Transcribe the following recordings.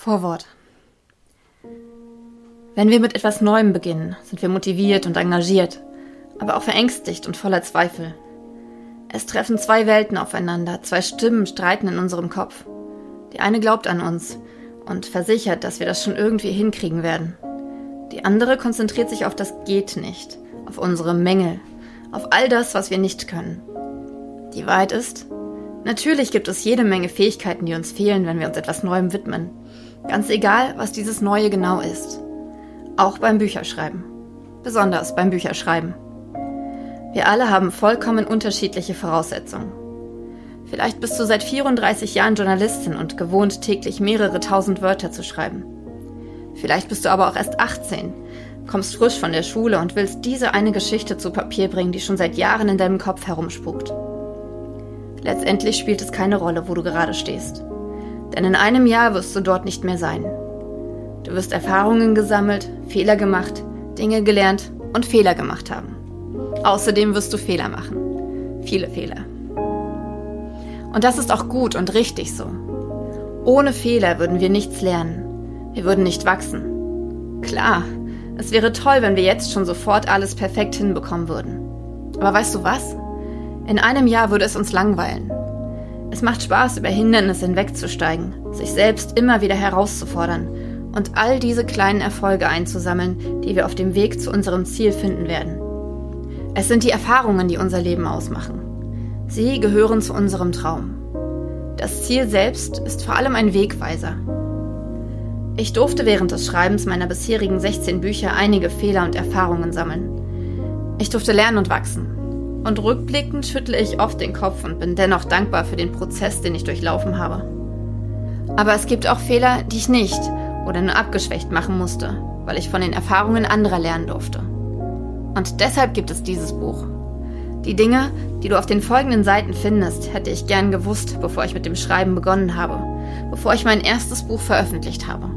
Vorwort. Wenn wir mit etwas Neuem beginnen, sind wir motiviert und engagiert, aber auch verängstigt und voller Zweifel. Es treffen zwei Welten aufeinander, zwei Stimmen streiten in unserem Kopf. Die eine glaubt an uns und versichert, dass wir das schon irgendwie hinkriegen werden. Die andere konzentriert sich auf das Geht nicht, auf unsere Mängel, auf all das, was wir nicht können. Die Wahrheit ist, natürlich gibt es jede Menge Fähigkeiten, die uns fehlen, wenn wir uns etwas Neuem widmen. Ganz egal, was dieses Neue genau ist. Auch beim Bücherschreiben. Besonders beim Bücherschreiben. Wir alle haben vollkommen unterschiedliche Voraussetzungen. Vielleicht bist du seit 34 Jahren Journalistin und gewohnt, täglich mehrere tausend Wörter zu schreiben. Vielleicht bist du aber auch erst 18, kommst frisch von der Schule und willst diese eine Geschichte zu Papier bringen, die schon seit Jahren in deinem Kopf herumspukt. Letztendlich spielt es keine Rolle, wo du gerade stehst. Denn in einem Jahr wirst du dort nicht mehr sein. Du wirst Erfahrungen gesammelt, Fehler gemacht, Dinge gelernt und Fehler gemacht haben. Außerdem wirst du Fehler machen. Viele Fehler. Und das ist auch gut und richtig so. Ohne Fehler würden wir nichts lernen. Wir würden nicht wachsen. Klar, es wäre toll, wenn wir jetzt schon sofort alles perfekt hinbekommen würden. Aber weißt du was? In einem Jahr würde es uns langweilen. Es macht Spaß, über Hindernisse hinwegzusteigen, sich selbst immer wieder herauszufordern und all diese kleinen Erfolge einzusammeln, die wir auf dem Weg zu unserem Ziel finden werden. Es sind die Erfahrungen, die unser Leben ausmachen. Sie gehören zu unserem Traum. Das Ziel selbst ist vor allem ein Wegweiser. Ich durfte während des Schreibens meiner bisherigen 16 Bücher einige Fehler und Erfahrungen sammeln. Ich durfte lernen und wachsen. Und rückblickend schüttle ich oft den Kopf und bin dennoch dankbar für den Prozess, den ich durchlaufen habe. Aber es gibt auch Fehler, die ich nicht oder nur abgeschwächt machen musste, weil ich von den Erfahrungen anderer lernen durfte. Und deshalb gibt es dieses Buch. Die Dinge, die du auf den folgenden Seiten findest, hätte ich gern gewusst, bevor ich mit dem Schreiben begonnen habe, bevor ich mein erstes Buch veröffentlicht habe.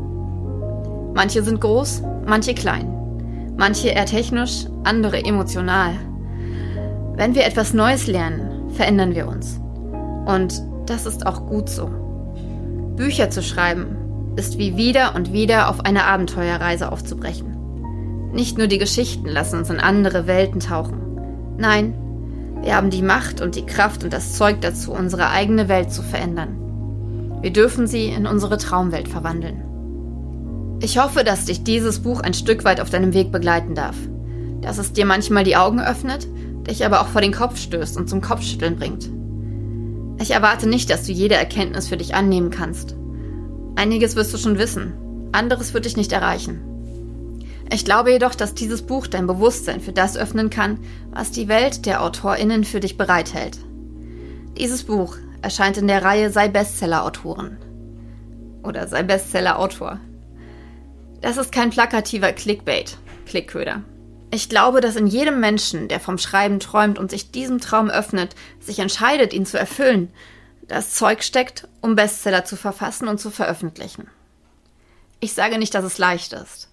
Manche sind groß, manche klein, manche eher technisch, andere emotional, wenn wir etwas Neues lernen, verändern wir uns. Und das ist auch gut so. Bücher zu schreiben ist wie wieder und wieder auf eine Abenteuerreise aufzubrechen. Nicht nur die Geschichten lassen uns in andere Welten tauchen. Nein, wir haben die Macht und die Kraft und das Zeug dazu, unsere eigene Welt zu verändern. Wir dürfen sie in unsere Traumwelt verwandeln. Ich hoffe, dass dich dieses Buch ein Stück weit auf deinem Weg begleiten darf. Dass es dir manchmal die Augen öffnet dich aber auch vor den Kopf stößt und zum Kopfschütteln bringt. Ich erwarte nicht, dass du jede Erkenntnis für dich annehmen kannst. Einiges wirst du schon wissen, anderes wird dich nicht erreichen. Ich glaube jedoch, dass dieses Buch dein Bewusstsein für das öffnen kann, was die Welt der AutorInnen für dich bereithält. Dieses Buch erscheint in der Reihe Sei Bestseller-Autoren. Oder Sei Bestseller-Autor. Das ist kein plakativer Clickbait, Klickköder. Ich glaube, dass in jedem Menschen, der vom Schreiben träumt und sich diesem Traum öffnet, sich entscheidet, ihn zu erfüllen, das Zeug steckt, um Bestseller zu verfassen und zu veröffentlichen. Ich sage nicht, dass es leicht ist,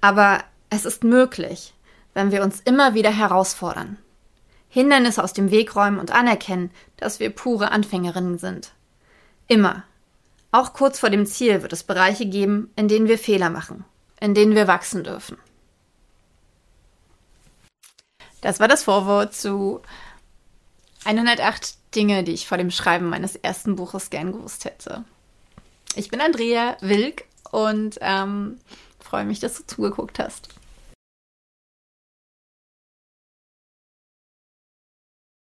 aber es ist möglich, wenn wir uns immer wieder herausfordern. Hindernisse aus dem Weg räumen und anerkennen, dass wir pure Anfängerinnen sind. Immer. Auch kurz vor dem Ziel wird es Bereiche geben, in denen wir Fehler machen, in denen wir wachsen dürfen. Das war das Vorwort zu 108 Dinge, die ich vor dem Schreiben meines ersten Buches gern gewusst hätte. Ich bin Andrea Wilk und ähm, freue mich, dass du zugeguckt hast.